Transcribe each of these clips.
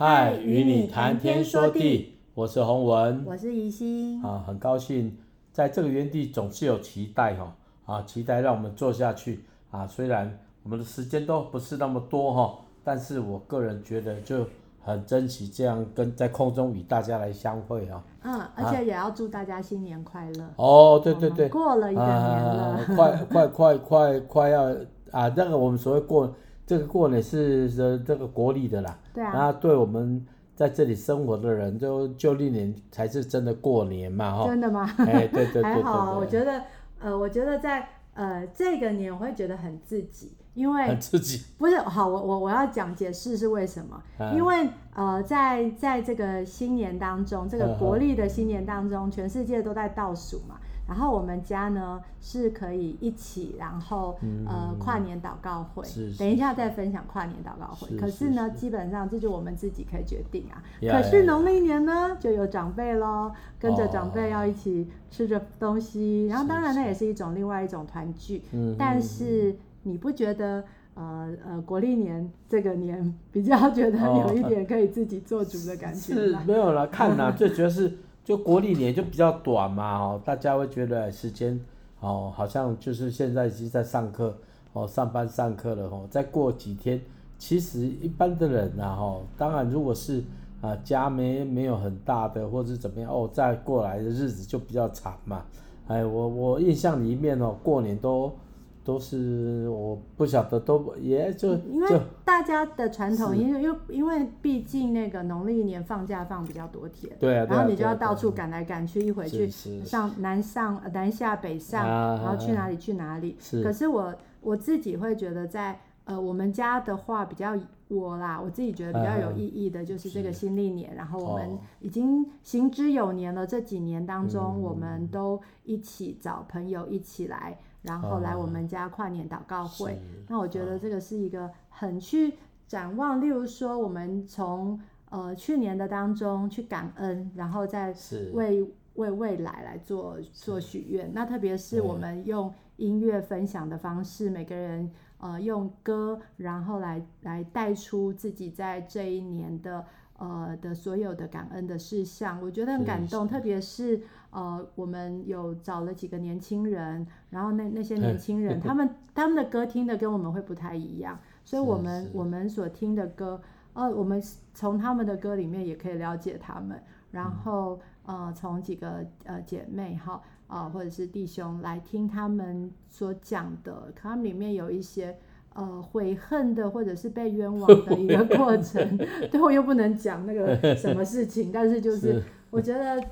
嗨，与你谈天说地，我是洪文，我是宜心。啊，很高兴在这个园地总是有期待哈，啊，期待让我们做下去。啊，虽然我们的时间都不是那么多哈，但是我个人觉得就很珍惜这样跟在空中与大家来相会啊。嗯，而且也要祝大家新年快乐。哦，对对对，过了一个年了，啊、快快快快快要啊，那个我们所谓过这个过年是是这个国历的啦。对啊。那对我们在这里生活的人，就旧历年才是真的过年嘛，哈。真的吗？哎，对对 对，对，还好，我觉得呃，我觉得在呃这个年我会觉得很自己。因为很刺激，不是好，我我我要讲解释是为什么？嗯、因为呃，在在这个新年当中，这个国历的新年当中，嗯、全世界都在倒数嘛。然后我们家呢是可以一起，然后、嗯、呃跨年祷告会。是是等一下再分享跨年祷告会。可是呢，基本上这就我们自己可以决定啊。可是农历年呢，就有长辈喽，跟着长辈要一起吃着东西。哦、然后当然那也是一种另外一种团聚。但是。你不觉得呃呃国历年这个年 比较觉得有一点可以自己做主的感觉吗？哦、是没有啦，看呐，最主要是就国历年就比较短嘛，哦，大家会觉得时间哦，好像就是现在已经在上课哦，上班上课了哦，再过几天，其实一般的人呐，哈，当然如果是啊家没没有很大的或者是怎么样哦，再过来的日子就比较长嘛，哎，我我印象里面哦，过年都。都是我不晓得，都也就因为大家的传统，因为因为因为毕竟那个农历年放假放比较多天，对啊，然后你就要到处赶来赶去，一回去上南上南下北上，然后去哪里去哪里。可是我我自己会觉得在呃我们家的话比较我啦，我自己觉得比较有意义的就是这个新历年，然后我们已经行之有年了，这几年当中我们都一起找朋友一起来。然后来我们家跨年祷告会，哦、那我觉得这个是一个很去展望，哦、例如说我们从呃去年的当中去感恩，然后再为为未来来做做许愿。那特别是我们用音乐分享的方式，每个人呃用歌，然后来来带出自己在这一年的。呃的所有的感恩的事项，我觉得很感动。特别是呃，我们有找了几个年轻人，然后那那些年轻人，他们他们的歌听的跟我们会不太一样，所以我们我们所听的歌，呃，我们从他们的歌里面也可以了解他们。然后呃，从几个呃姐妹哈啊、呃，或者是弟兄来听他们所讲的，他们里面有一些。呃，悔恨的或者是被冤枉的一个过程，最后又不能讲那个什么事情，但是就是我觉得，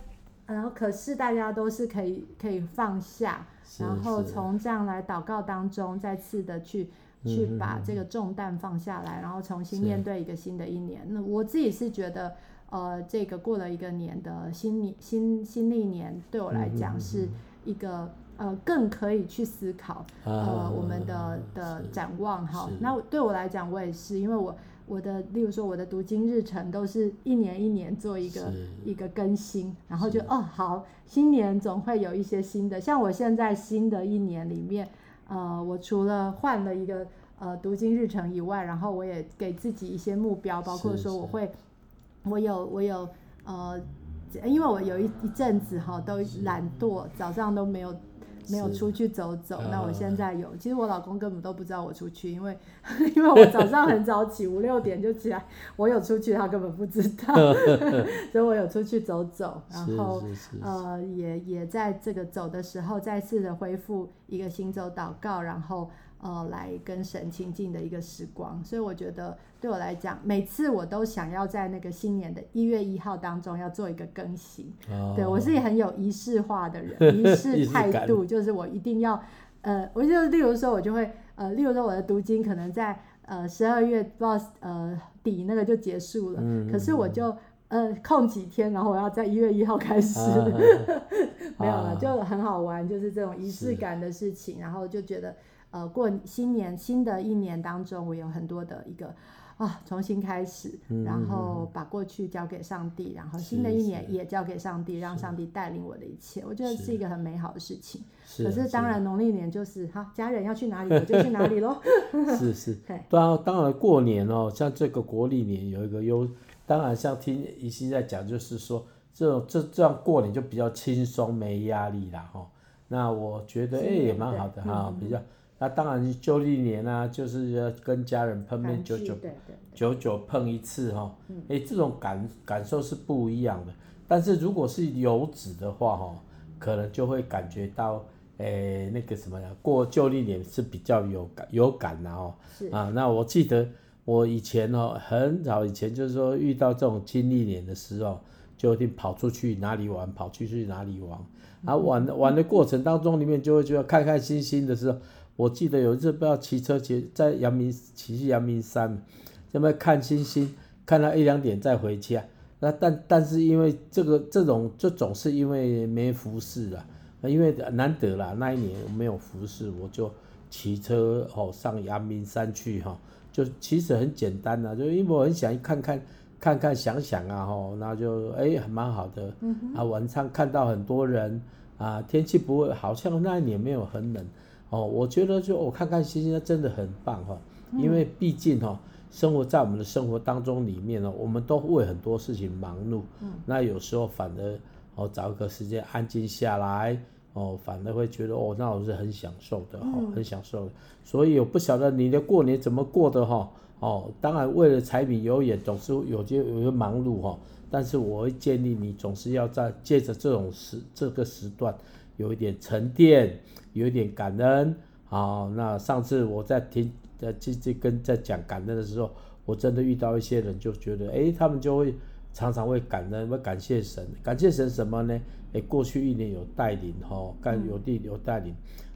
然后可是大家都是可以可以放下，然后从这样来祷告当中，再次的去去把这个重担放下来，然后重新面对一个新的一年。那我自己是觉得，呃，这个过了一个年的新年新新历年，对我来讲是一个。呃，更可以去思考，呃，我们的的展望哈。那对我来讲，我也是，因为我我的，例如说我的读经日程都是一年一年做一个一个更新，然后就哦好，新年总会有一些新的。像我现在新的一年里面，呃，我除了换了一个呃读经日程以外，然后我也给自己一些目标，包括说我会，我有我有呃，因为我有一一阵子哈都懒惰，早上都没有。没有出去走走，那我现在有。其实我老公根本都不知道我出去，因为因为我早上很早起，五六点就起来，我有出去，他根本不知道，所以我有出去走走，然后呃也也在这个走的时候，再次的恢复一个行走祷告，然后。呃，来跟神亲近的一个时光，所以我觉得对我来讲，每次我都想要在那个新年的一月一号当中要做一个更新。哦、对，我是很有仪式化的人，仪式态度就是我一定要，呃，我就例如说，我就会呃，例如说我的读经可能在呃十二月不知道呃底那个就结束了，嗯、可是我就呃空几天，然后我要在一月一号开始，啊、没有了，啊、就很好玩，就是这种仪式感的事情，然后就觉得。呃，过新年新的一年当中，我有很多的一个啊，重新开始，然后把过去交给上帝，然后新的一年也交给上帝，让上帝带领我的一切。我觉得是一个很美好的事情。可是当然农历年就是哈，家人要去哪里 我就去哪里喽。是是，当然当然过年哦，像这个国历年有一个优，当然像听怡心在讲，就是说这种这这样过年就比较轻松没压力啦哈。那我觉得哎也蛮好的哈，比较。那当然，旧历年啊，就是要跟家人碰面，久久久久碰一次哈。哎、欸，这种感感受是不一样的。但是如果是游子的话哈，可能就会感觉到，哎、欸，那个什么呀，过旧历年是比较有感有感的哦。是啊，那我记得我以前哦，很早以前就是说遇到这种新历年的时候，就一定跑出去哪里玩，跑出去哪里玩。啊，玩玩的过程当中里面就会觉得开开心心的时候。我记得有一次不知道骑车骑在阳明骑去阳明山，那么看星星，看到一两点再回家。那但但是因为这个这种这种是因为没服侍了，因为难得啦，那一年没有服侍，我就骑车哦上阳明山去哈，就其实很简单呐，就因为我很想看看看看想想啊哈，那就哎还蛮好的，啊晚上看到很多人啊，天气不会好像那一年没有很冷。哦，我觉得就我看看星星，真的很棒哈，因为毕竟哈，生活在我们的生活当中里面呢，我们都为很多事情忙碌，嗯那有时候反而哦找一个时间安静下来，哦反而会觉得哦，那我是很享受的哈，很享受的。所以我不晓得你的过年怎么过的哈，哦，当然为了柴米油盐总是有些有些忙碌哈，但是我会建议你总是要在借着这种时这个时段。有一点沉淀，有一点感恩，好，那上次我在听，在这这跟在讲感恩的时候，我真的遇到一些人，就觉得，哎，他们就会常常会感恩，会感谢神，感谢神什么呢？哎，过去一年有带领，哈，干有地有带领，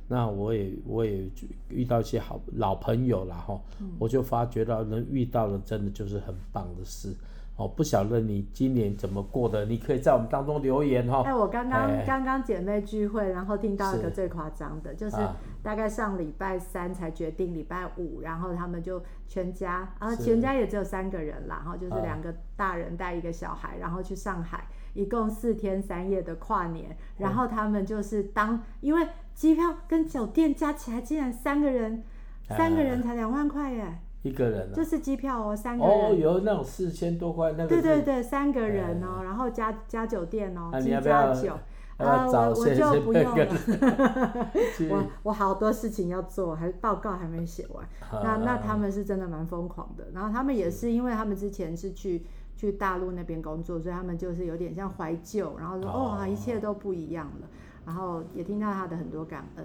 那我也我也遇到一些好老朋友了，哈，我就发觉到能遇到的，真的就是很棒的事。哦，不晓得你今年怎么过的？你可以在我们当中留言哈。哎、欸，我刚刚刚刚姐妹聚会，然后听到一个最夸张的，是就是大概上礼拜三才决定礼拜五，然后他们就全家，啊，全家也只有三个人啦，然后就是两个大人带一个小孩，然后去上海，一共四天三夜的跨年，然后他们就是当因为机票跟酒店加起来竟然三个人，三个人才两万块耶。一个人、啊、就是机票哦，三个人哦，有那种四千多块那个。对对对，三个人哦，嗯、然后加加酒店哦，机加酒啊，我我就不用了。我我好多事情要做，还报告还没写完。啊、那那他们是真的蛮疯狂的，然后他们也是因为他们之前是去去大陆那边工作，所以他们就是有点像怀旧，然后说哦，哦，一切都不一样了，然后也听到他的很多感恩。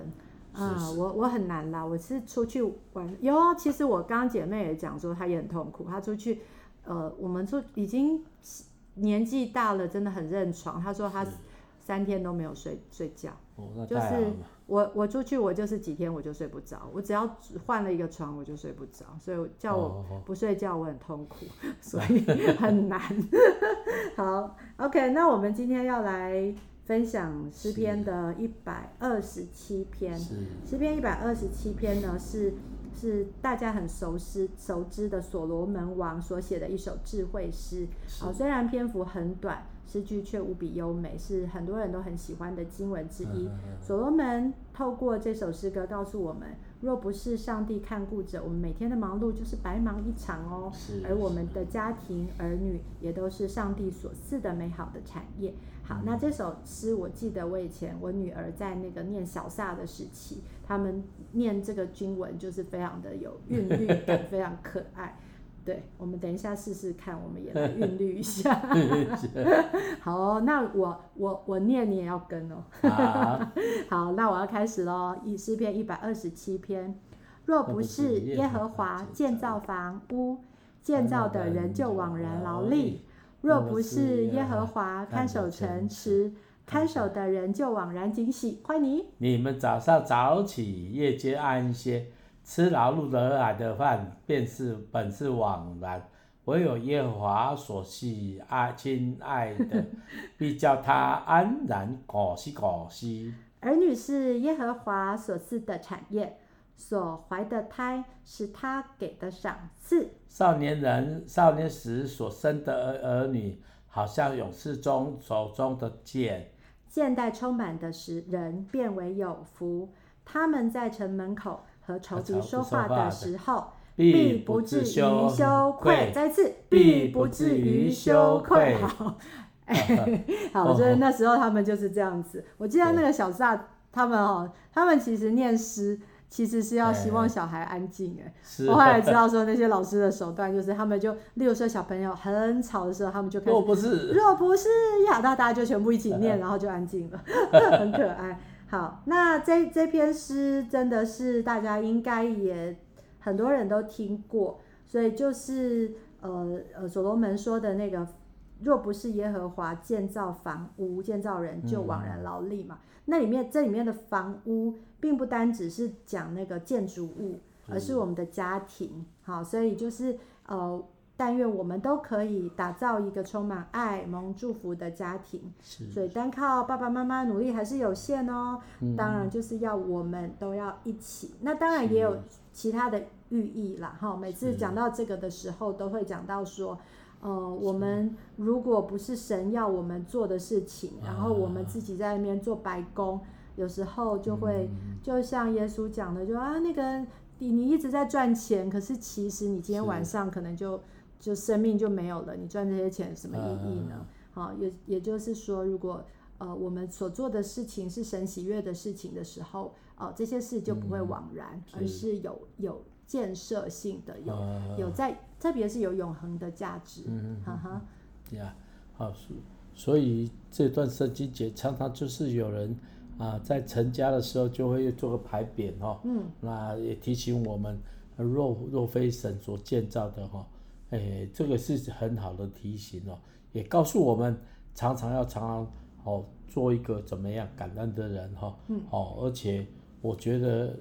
啊、嗯，我我很难啦，我是出去玩，有啊，其实我刚刚姐妹也讲说她也很痛苦，她出去，呃，我们出已经年纪大了，真的很认床。她说她三天都没有睡睡觉，哦、就是我我出去我就是几天我就睡不着，我只要换了一个床我就睡不着，所以叫我不睡觉我很痛苦，哦、所以很难。好，OK，那我们今天要来。分享诗篇的一百二十七篇，诗篇一百二十七篇呢是是大家很熟悉熟知的所罗门王所写的一首智慧诗。好，虽然篇幅很短，诗句却无比优美，是很多人都很喜欢的经文之一。所罗门透过这首诗歌告诉我们，若不是上帝看顾着我们，每天的忙碌就是白忙一场哦。而我们的家庭儿女也都是上帝所赐的美好的产业。好，那这首诗我记得我以前我女儿在那个念小萨的时期，他们念这个经文就是非常的有韵律感，非常可爱。对，我们等一下试试看，我们也来 韵律一下。好哦，那我我我念你也要跟哦。好，好，那我要开始喽。以诗篇一百二十七篇，若不是耶和华建造房屋，建造的人就枉然劳力。若不是耶和华看守城池，看守的人就枉然警醒。欢迎你。你们早上早起，夜间安歇，吃劳碌得来的饭，便是本是枉然。唯有耶和华所喜爱亲爱的，必叫他安然可惜可惜。儿女是耶和华所赐的产业，所怀的胎是他给的赏赐。少年人少年时所生的儿儿女，好像勇士中手中的剑。箭袋充满的时人变为有福。他们在城门口和仇敌说话的时候，必不至于羞愧。再次，必不至于羞愧。好，哎，好，所以那时候他们就是这样子。我记得那个小撒他们哦，他们其实念诗。其实是要希望小孩安静哎，我后来知道 说那些老师的手段就是他们就，例如说小朋友很吵的时候，他们就开始若不是若不是呀，那大家就全部一起念，然后就安静了，很可爱。好，那这这篇诗真的是大家应该也很多人都听过，所以就是呃呃所罗门说的那个，若不是耶和华建造房屋，建造人就枉然劳力嘛。嗯那里面这里面的房屋，并不单只是讲那个建筑物，而是我们的家庭。好，所以就是呃，但愿我们都可以打造一个充满爱、蒙祝福的家庭。所以单靠爸爸妈妈努力还是有限哦。当然就是要我们都要一起。那当然也有其他的寓意啦。哈，每次讲到这个的时候，都会讲到说。呃，我们如果不是神要我们做的事情，然后我们自己在那边做白工，有时候就会就像耶稣讲的，就啊，那个你你一直在赚钱，可是其实你今天晚上可能就就生命就没有了，你赚这些钱有什么意义呢？好，也也就是说，如果呃我们所做的事情是神喜悦的事情的时候，哦，这些事就不会枉然，而是有有。建设性的有、uh, 有在，特别是有永恒的价值，嗯哈哈，呀，好，所以这段圣经节常常就是有人啊，在成家的时候就会做个牌匾哈，嗯，那也提醒我们，若若非神所建造的哈，哎，这个是很好的提醒哦，也告诉我们常常要常常哦做一个怎么样感恩的人哈，嗯，哦，而且我觉得。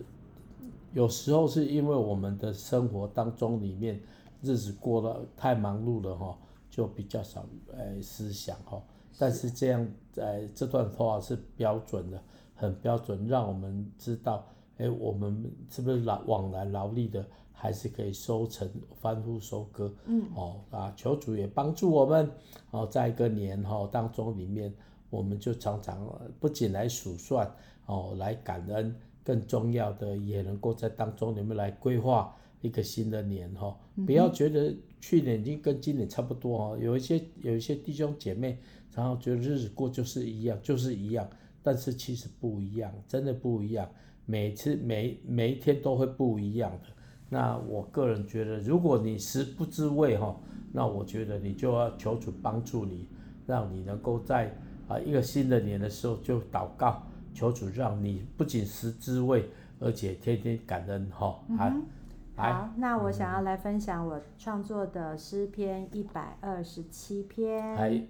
有时候是因为我们的生活当中里面日子过得太忙碌了哈，就比较少哎思想哈。但是这样在这段话是标准的，很标准，让我们知道哎，我们是不是劳往来劳力的，还是可以收成翻覆收割。嗯哦啊，求主也帮助我们哦，在一个年哈当中里面，我们就常常不仅来数算哦，来感恩。更重要的，也能够在当中，里面来规划一个新的年哈，不要觉得去年已经跟今年差不多哈。有一些有一些弟兄姐妹，然后觉得日子过就是一样，就是一样，但是其实不一样，真的不一样。每次每每一天都会不一样的。那我个人觉得，如果你食不知味哈，那我觉得你就要求主帮助你，让你能够在啊一个新的年的时候就祷告。求主让你不仅食滋味，而且天天感恩哈。好，好，那我想要来分享我创作的诗篇一百二十七篇。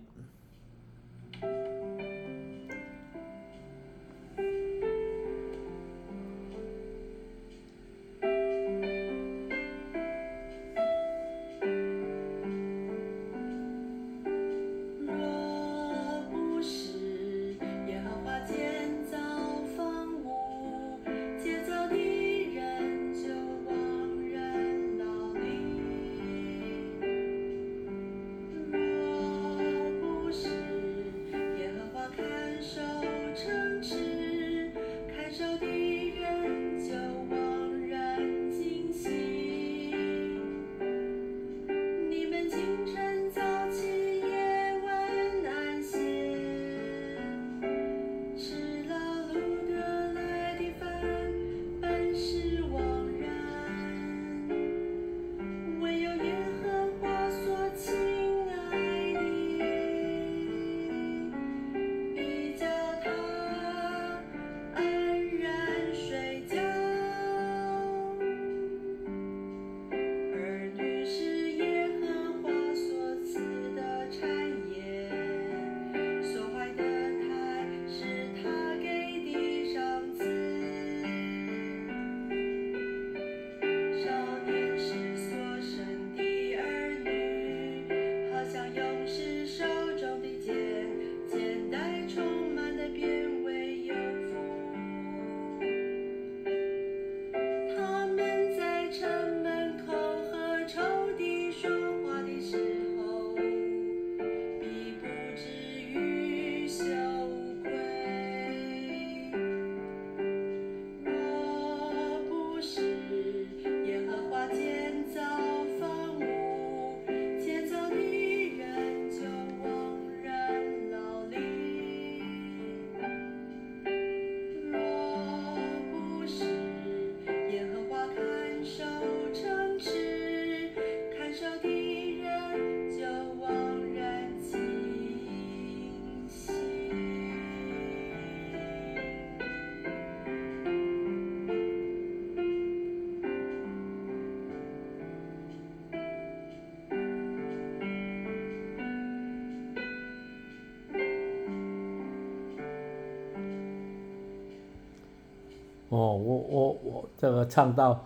哦，我我我这个唱到，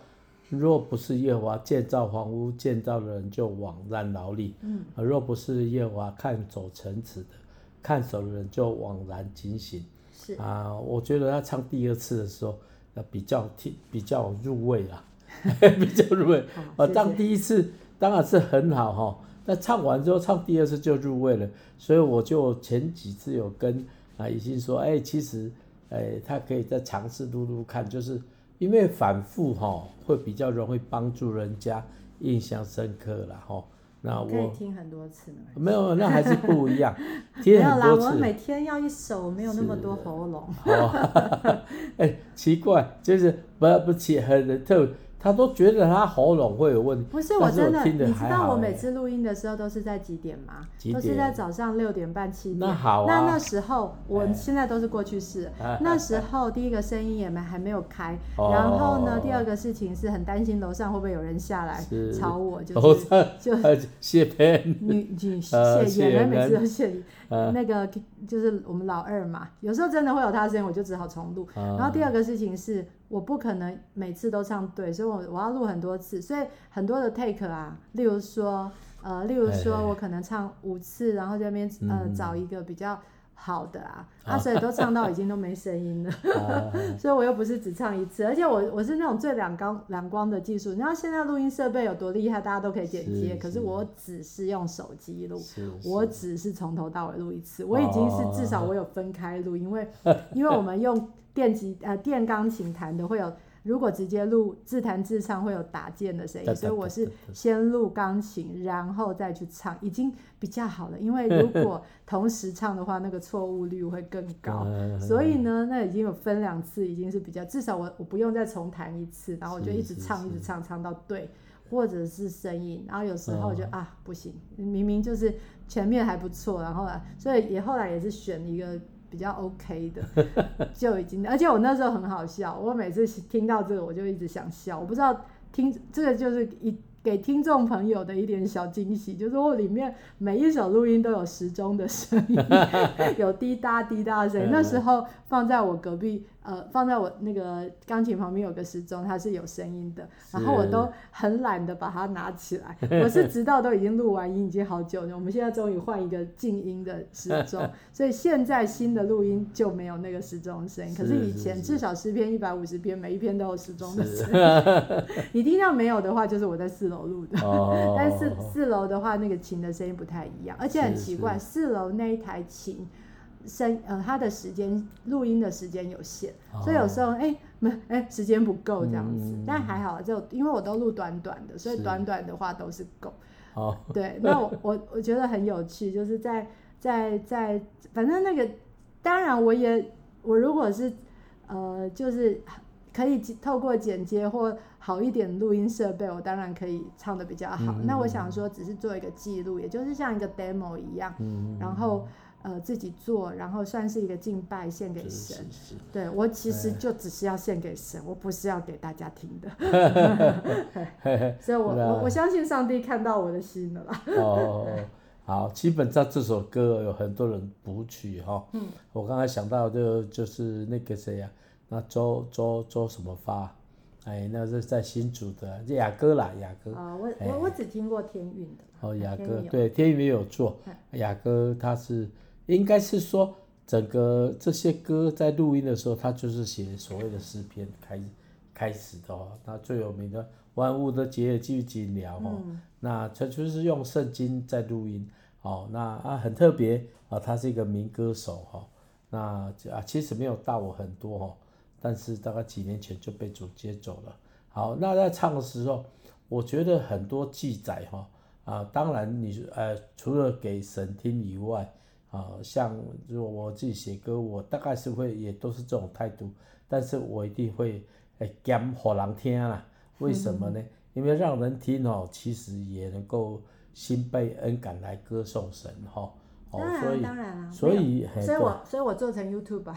若不是耶和华建造房屋，建造的人就枉然劳力。嗯，若不是耶和华看守城池的，看守的人就枉然警醒。是啊，我觉得他唱第二次的时候，比较听比较入味啊，比较入味。啊，当第一次当然是很好哈，那唱完之后唱第二次就入味了，所以我就前几次有跟啊已经说，哎，其实。哎，他可以再尝试录录看，就是因为反复哈，会比较容易帮助人家印象深刻了哈。那我可以听很多次呢。没有，那还是不一样。听很多次。没有啦，我每天要一首，没有那么多喉咙。哦。哎，奇怪，就是不不起很特。他都觉得他喉咙会有问题。不是我真的，你知道我每次录音的时候都是在几点吗？都是在早上六点半七点。那好啊。那那时候，我现在都是过去式。那时候第一个声音也没还没有开，然后呢，第二个事情是很担心楼上会不会有人下来吵我，就是 就谢佩女女谢谢，每次都谢你。那个就是我们老二嘛，有时候真的会有他的声音，我就只好重录。然后第二个事情是。我不可能每次都唱对，所以我我要录很多次，所以很多的 take 啊，例如说，呃，例如说我可能唱五次，然后这边呃找一个比较好的啊，啊，所以都唱到已经都没声音了，所以我又不是只唱一次，而且我我是那种最两光两光的技术，你知道现在录音设备有多厉害，大家都可以剪接，可是我只是用手机录，我只是从头到尾录一次，我已经是至少我有分开录，因为因为我们用。电吉呃电钢琴弹的会有，如果直接录自弹自唱会有打键的声音，所以我是先录钢琴，然后再去唱，已经比较好了。因为如果 同时唱的话，那个错误率会更高。所以呢，那已经有分两次，已经是比较至少我我不用再重弹一次，然后我就一直唱一直唱唱到对，或者是声音，然后有时候就啊不行，明明就是前面还不错，然后来，所以也后来也是选一个。比较 OK 的，就已经，而且我那时候很好笑，我每次听到这个我就一直想笑，我不知道听这个就是一。给听众朋友的一点小惊喜，就是我里面每一首录音都有时钟的声音，有滴答滴答的声音。那时候放在我隔壁，呃，放在我那个钢琴旁边有个时钟，它是有声音的。然后我都很懒得把它拿起来，我是直到都已经录完音，已经好久了。我们现在终于换一个静音的时钟，所以现在新的录音就没有那个时钟的声音。可是以前至少十篇、一百五十篇，每一篇都有时钟的声音。你听到没有的话，就是我在四楼录的，哦、但是四楼的话，那个琴的声音不太一样，而且很奇怪，四楼那一台琴声，呃，他的时间录音的时间有限，哦、所以有时候哎，没、欸、哎、欸，时间不够这样子。嗯、但还好，就因为我都录短短的，所以短短的话都是够。哦、对，那我我我觉得很有趣，就是在在在，反正那个，当然我也我如果是呃，就是。可以透过剪接或好一点录音设备，我当然可以唱的比较好。嗯、那我想说，只是做一个记录，也就是像一个 demo 一样，嗯、然后呃自己做，然后算是一个敬拜献给神。是是是对，我其实就只是要献给神，我不是要给大家听的。所以我 我我相信上帝看到我的心了啦。哦，好，基本上这首歌有很多人谱曲哈。嗯，我刚才想到就就是那个谁呀、啊？那周周周什么发？哎，那是在新竹的雅歌啦，雅歌。啊，我我我只听过天韵的。哦，雅歌对，天韵也有做。雅歌他是应该是说整个这些歌在录音的时候，他就是写所谓的诗篇开开始的哦。那最有名的万物的结也记紧了哦。那他就是用圣经在录音哦。那啊很特别啊，他是一个民歌手哈。那啊其实没有大我很多哦。但是大概几年前就被主接走了。好，那在唱的时候，我觉得很多记载哈啊，当然你呃除了给神听以外啊，像如果我自己写歌，我大概是会也都是这种态度，但是我一定会诶讲给人听啦。为什么呢？因为让人听哦，其实也能够心被恩感来歌颂神哈。当然，当然了，所以，所以我，所以我做成 YouTube 吧。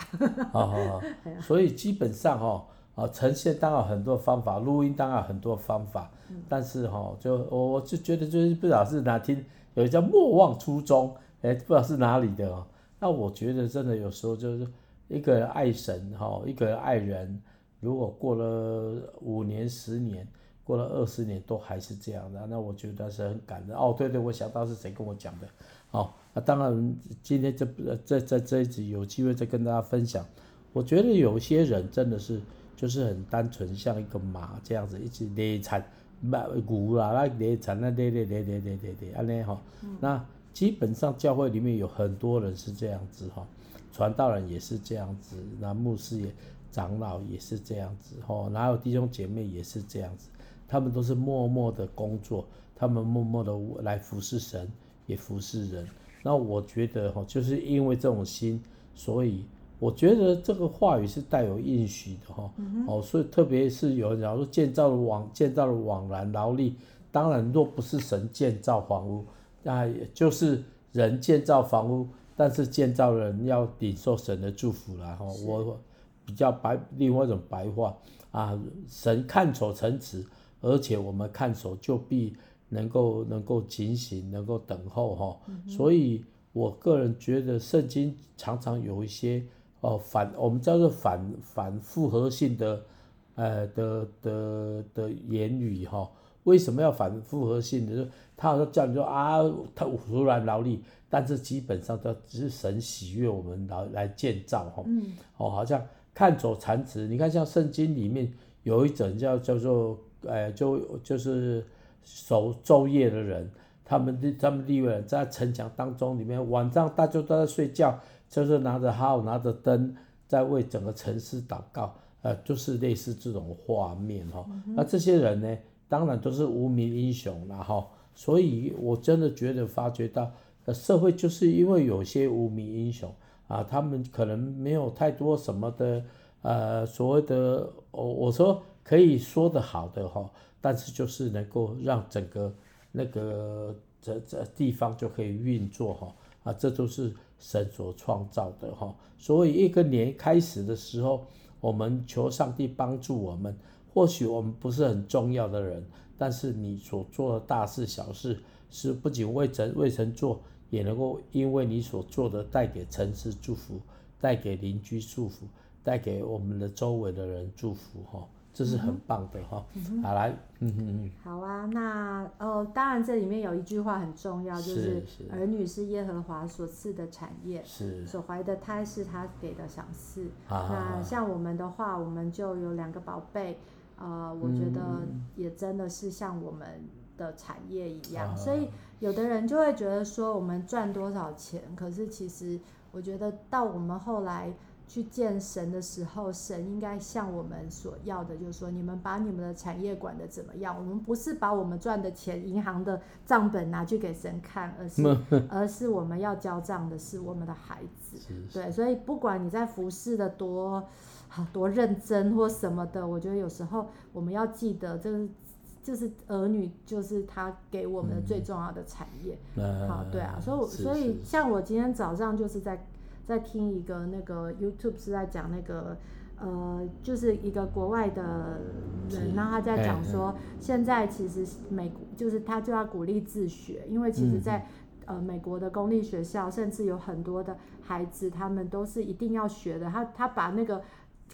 好好好，所以基本上哈，啊，呈现当然很多方法，录音当然很多方法，但是哈，就我我就觉得就是不知道是哪天，有一叫莫忘初衷，哎，不知道是哪里的哦。那我觉得真的有时候就是一个人爱神哈，一个人爱人，如果过了五年、十年，过了二十年都还是这样的，那我觉得是很感人。哦，对对，我想到是谁跟我讲的。哦，那当然，今天这这这这一集有机会再跟大家分享。我觉得有些人真的是就是很单纯，像一个马这样子，一直犁产，马牛啦，那犁产那犁犁犁犁犁犁犁，安尼哈。那基本上教会里面有很多人是这样子哈，传道人也是这样子，那牧师也。长老也是这样子哈，哪有弟兄姐妹也是这样子，他们都是默默的工作，他们默默的来服侍神，也服侍人。那我觉得哈，就是因为这种心，所以我觉得这个话语是带有应许的哈。哦，所以特别是有人讲说建造了往建造了枉然劳力，当然若不是神建造房屋，那也就是人建造房屋，但是建造人要领受神的祝福啦哈。我。比较白，另外一种白话啊，神看守城池，而且我们看守就必能够能够警醒，能够等候哈。嗯、所以我个人觉得圣经常常有一些哦反，我们叫做反反复合性的呃的的的言语哈。为什么要反复合性的？就他好像叫你说啊，他徒然劳力，但是基本上都只是神喜悦我们来来建造哈。嗯。哦，好像。看走残职，你看像圣经里面有一种叫叫做，呃，就就是守昼夜的人，他们他们利未人在城墙当中里面，晚上大家都在睡觉，就是拿着号拿着灯在为整个城市祷告，呃，就是类似这种画面哈。那这些人呢，当然都是无名英雄了哈。所以我真的觉得发觉到，社会就是因为有些无名英雄。啊，他们可能没有太多什么的，呃，所谓的，我我说可以说的好的哈，但是就是能够让整个那个这这地方就可以运作哈，啊，这都是神所创造的哈。所以一个年开始的时候，我们求上帝帮助我们。或许我们不是很重要的人，但是你所做的大事小事，是不仅为神为神做。也能够因为你所做的带给城市祝福，带给邻居祝福，带给我们的周围的人祝福哈，这是很棒的哈。好来，嗯哼嗯。好啊，那哦，当然这里面有一句话很重要，就是儿女是耶和华所赐的产业，是所怀的胎是他给的赏赐。啊、那像我们的话，我们就有两个宝贝，呃，我觉得也真的是像我们的产业一样，啊、所以。有的人就会觉得说，我们赚多少钱？可是其实，我觉得到我们后来去见神的时候，神应该向我们所要的，就是说，你们把你们的产业管得怎么样？我们不是把我们赚的钱、银行的账本拿去给神看，而是，而是我们要交账的是我们的孩子。对，所以不管你在服侍的多好、多认真或什么的，我觉得有时候我们要记得，就是。就是儿女，就是他给我们的最重要的产业。嗯、好，对啊，所以所以像我今天早上就是在在听一个那个 YouTube 是在讲那个呃，就是一个国外的人，然后他在讲说，现在其实美就是他就要鼓励自学，因为其实在呃美国的公立学校，甚至有很多的孩子，他们都是一定要学的。他他把那个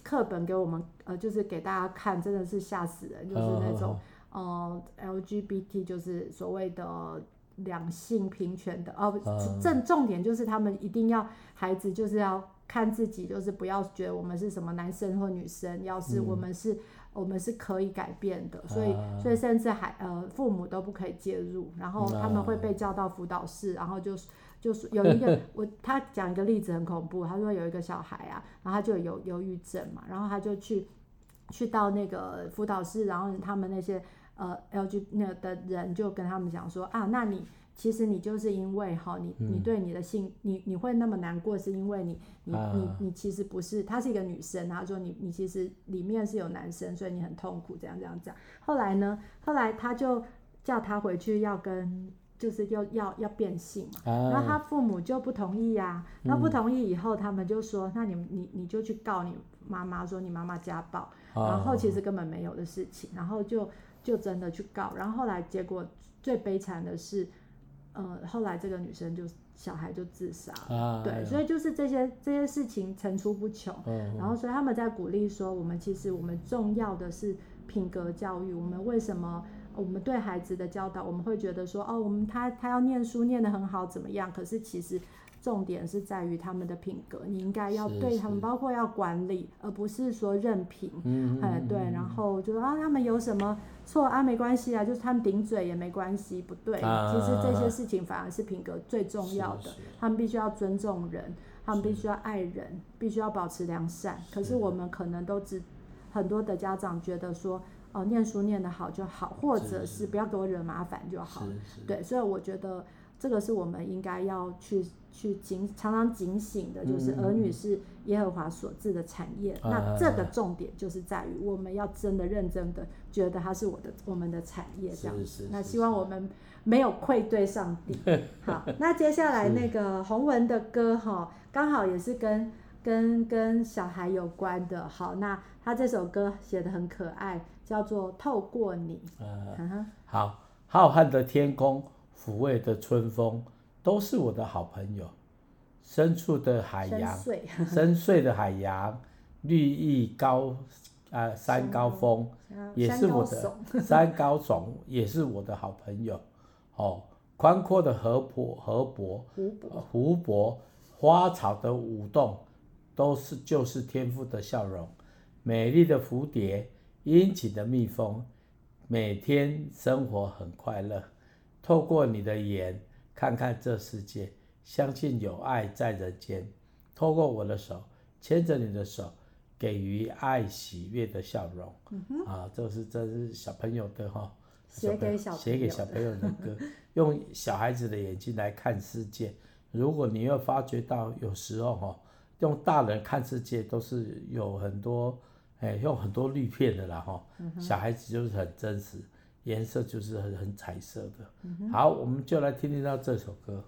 课本给我们，呃，就是给大家看，真的是吓死人，就是那种。呃，LGBT 就是所谓的两性平权的哦，正重点就是他们一定要孩子就是要看自己，就是不要觉得我们是什么男生或女生，要是我们是，嗯、我们是可以改变的，所以所以甚至还呃父母都不可以介入，然后他们会被叫到辅导室，然后就是就是有一个我他讲一个例子很恐怖，他说有一个小孩啊，然后他就有忧郁症嘛，然后他就去去到那个辅导室，然后他们那些。呃，LG 那的人就跟他们讲说啊，那你其实你就是因为哈，你你对你的性，你你会那么难过，是因为你你你你其实不是，她是一个女生，她说你你其实里面是有男生，所以你很痛苦，这样这样讲。后来呢，后来他就叫他回去要跟，就是要要要变性嘛，然后他父母就不同意呀，那不同意以后，他们就说，那你你你就去告你妈妈，说你妈妈家暴，然后其实根本没有的事情，然后就。就真的去告，然后后来结果最悲惨的是，呃，后来这个女生就小孩就自杀了，啊、对，所以就是这些这些事情层出不穷，嗯、然后所以他们在鼓励说，我们其实我们重要的是品格教育，我们为什么我们对孩子的教导，我们会觉得说，哦，我们他他要念书念得很好怎么样？可是其实。重点是在于他们的品格，你应该要对他们，包括要管理，而不是说任凭。嗯，哎，对，然后就说啊，他们有什么错啊？没关系啊，就是他们顶嘴也没关系，不对。啊、其实这些事情反而是品格最重要的，他们必须要尊重人，他们必须要爱人，必须要保持良善。可是我们可能都只很多的家长觉得说，哦，念书念得好就好，或者是不要给我惹麻烦就好。对，所以我觉得。这个是我们应该要去去警常常警醒的，就是儿女是耶和华所赐的产业。嗯、那这个重点就是在于我们要真的认真的觉得它是我的我们的产业这样子。是是是是，那希望我们没有愧对上帝。好，那接下来那个洪文的歌哈，刚好也是跟跟跟小孩有关的。好，那他这首歌写的很可爱，叫做《透过你》。嗯，好，浩瀚的天空。抚慰的春风，都是我的好朋友。深处的海洋，深邃，深邃的海洋，绿意高，啊、呃，山高峰，也是我的山高耸，也是我的好朋友。哦，宽阔的河泊，河泊，湖泊，湖泊，花草的舞动，都是就是天赋的笑容。美丽的蝴蝶，殷勤的蜜蜂，每天生活很快乐。透过你的眼看看这世界，相信有爱在人间。透过我的手牵着你的手，给予爱喜悦的笑容。嗯、啊，这是这是小朋友的哈，写给小写给小朋友的歌，用小孩子的眼睛来看世界。如果你又发觉到有时候哈，用大人看世界都是有很多哎，用很多滤片的啦哈，嗯、小孩子就是很真实。颜色就是很很彩色的。嗯、好，我们就来听听到这首歌。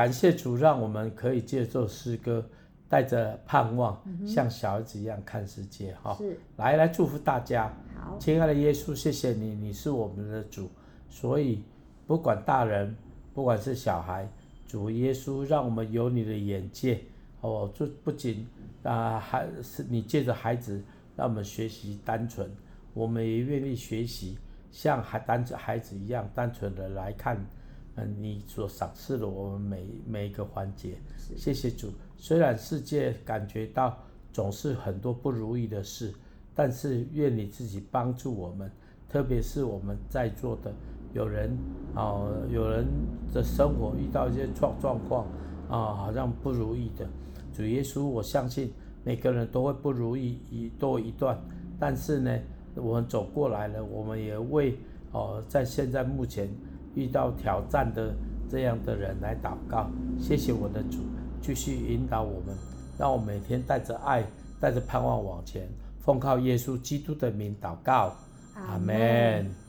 感谢主，让我们可以借助诗歌，带着盼望，嗯、像小孩子一样看世界。哈是，来来祝福大家。好，亲爱的耶稣，谢谢你，你是我们的主，所以不管大人，不管是小孩，主耶稣，让我们有你的眼界。哦，就不仅啊，还是你借着孩子，让我们学习单纯，我们也愿意学习，像孩单孩子一样单纯的来看。嗯，你所赏赐的我们每每一个环节，谢谢主。虽然世界感觉到总是很多不如意的事，但是愿你自己帮助我们，特别是我们在座的有人啊、呃，有人的生活遇到一些状状况啊，好像不如意的。主耶稣，我相信每个人都会不如意一多一段，但是呢，我们走过来了，我们也为哦、呃，在现在目前。遇到挑战的这样的人来祷告，谢谢我的主，继续引导我们，让我每天带着爱，带着盼望往前。奉靠耶稣基督的名祷告，阿门。